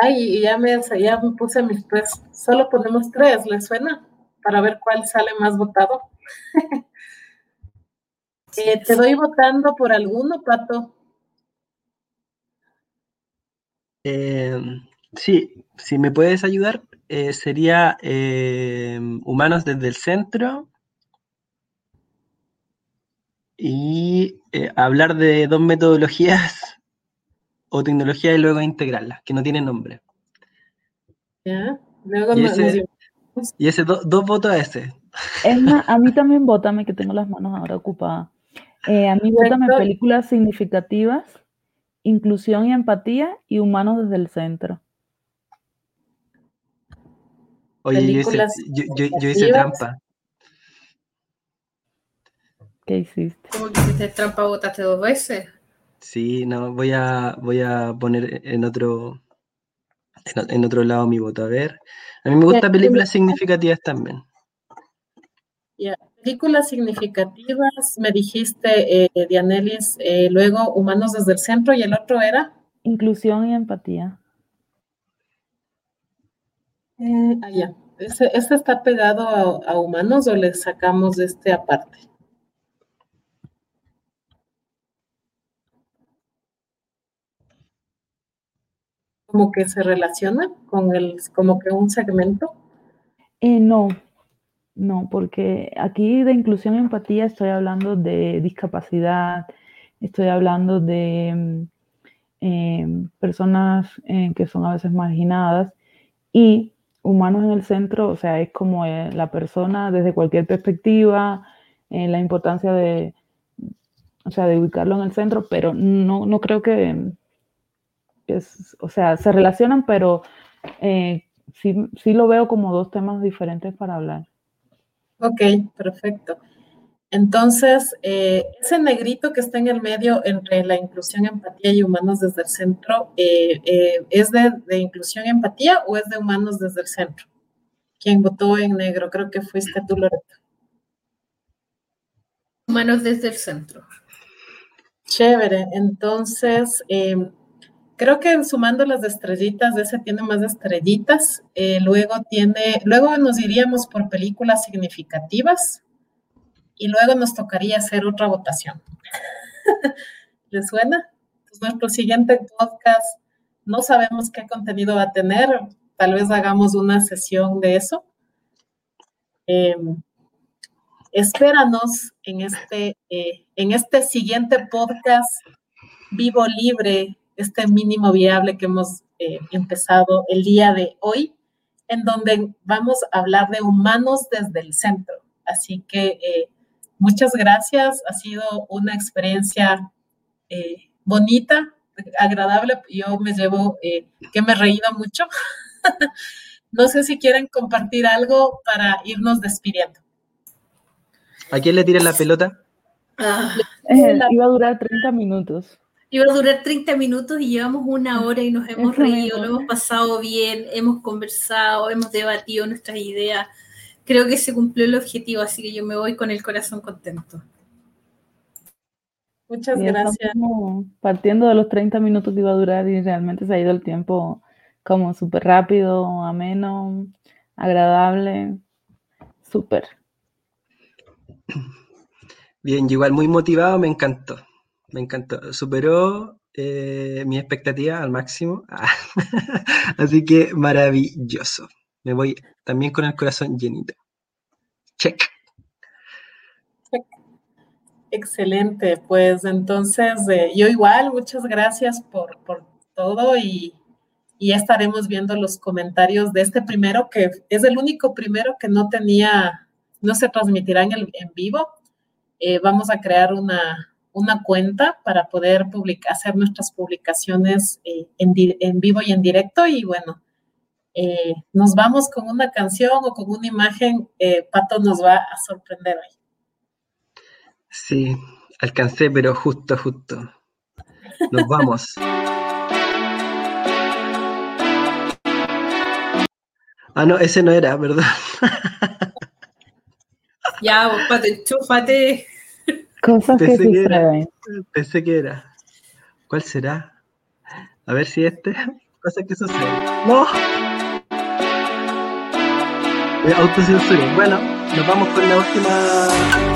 Ay, ya me, ya me puse mis tres. Solo ponemos tres, ¿les suena? Para ver cuál sale más votado. Eh, ¿Te doy votando por alguno, Pato? Eh, sí, si me puedes ayudar, eh, sería Humanos desde el Centro y hablar de dos metodologías o tecnología y luego integrarla, que no tiene nombre. Ya, luego y ese, y ese dos votos a ese. Es más, a mí también vótame, que tengo las manos ahora ocupadas. Eh, a mí vótame películas significativas, inclusión y empatía y humanos desde el centro. Oye, yo hice, yo, hice, trampa. ¿Qué hiciste? ¿Cómo que hiciste trampa? ¿Votaste dos veces? Sí, no, voy a, voy a poner en otro, en, otro lado mi voto. A ver, a mí me gustan películas significativas también. Ya, películas significativas, me dijiste, eh, Dianelis, eh, luego Humanos desde el Centro y el otro era. Inclusión y empatía. Eh, ah, ya. ¿Este, está pegado a, a, humanos o le sacamos de este aparte? Como que se relaciona con el, como que un segmento? Eh, no, no, porque aquí de inclusión y empatía estoy hablando de discapacidad, estoy hablando de em, personas eh, que son a veces marginadas y humanos en el centro, o sea, es como eh, la persona desde cualquier perspectiva, la importancia de, o sea, de ubicarlo en el centro, pero no, no creo que, o sea, se relacionan, pero eh, sí, sí lo veo como dos temas diferentes para hablar. Ok, perfecto. Entonces, eh, ese negrito que está en el medio entre la inclusión, empatía y humanos desde el centro, eh, ¿es de, de, inclusión, empatía o es de humanos desde el centro? ¿Quién votó en negro? Creo que fuiste tú, Loreto. Humanos desde el centro. Chévere. Entonces, Creo que sumando las estrellitas, ese tiene más estrellitas. Eh, luego tiene, luego nos iríamos por películas significativas y luego nos tocaría hacer otra votación. ¿Les suena? Pues nuestro siguiente podcast, no sabemos qué contenido va a tener, tal vez hagamos una sesión de eso. Em, espéranos en este, eh, en este siguiente podcast vivo libre este mínimo viable que hemos eh, empezado el día de hoy, en donde vamos a hablar de humanos desde el centro. Así que eh, muchas gracias, ha sido una experiencia eh, bonita, agradable. Yo me llevo que me he reído mucho. no sé si quieren compartir algo para irnos despidiendo. ¿A quién le tiran la pelota? Ah, iba a durar 30 minutos. Iba a durar 30 minutos y llevamos una hora y nos hemos reído, lo hemos pasado bien, hemos conversado, hemos debatido nuestras ideas. Creo que se cumplió el objetivo, así que yo me voy con el corazón contento. Muchas gracias. Partiendo de los 30 minutos que iba a durar y realmente se ha ido el tiempo como súper rápido, ameno, agradable, súper. Bien, igual muy motivado, me encantó me encantó. Superó eh, mi expectativa al máximo. Así que maravilloso. Me voy también con el corazón llenito. Check. Excelente, pues entonces eh, yo igual, muchas gracias por, todo y, ya estaremos viendo los comentarios de este primero, que es el único primero que no tenía, no se transmitirá en, el, en vivo. Eh, vamos a crear una, cuenta para poder publicar, hacer nuestras publicaciones eh, en, vivo y en directo y bueno, nos vamos con una canción o con una imagen, Pato nos va a sorprender hoy. Sí, alcancé, pero justo, justo. Nos vamos. Ah, no, ese no era, ¿verdad? ya, vos, chúfate. Cosas que, que Pensé que era. ¿Cuál será? A ver si este. Cosas que suceden. ¡No! Autocensura. Bueno, nos vamos con la última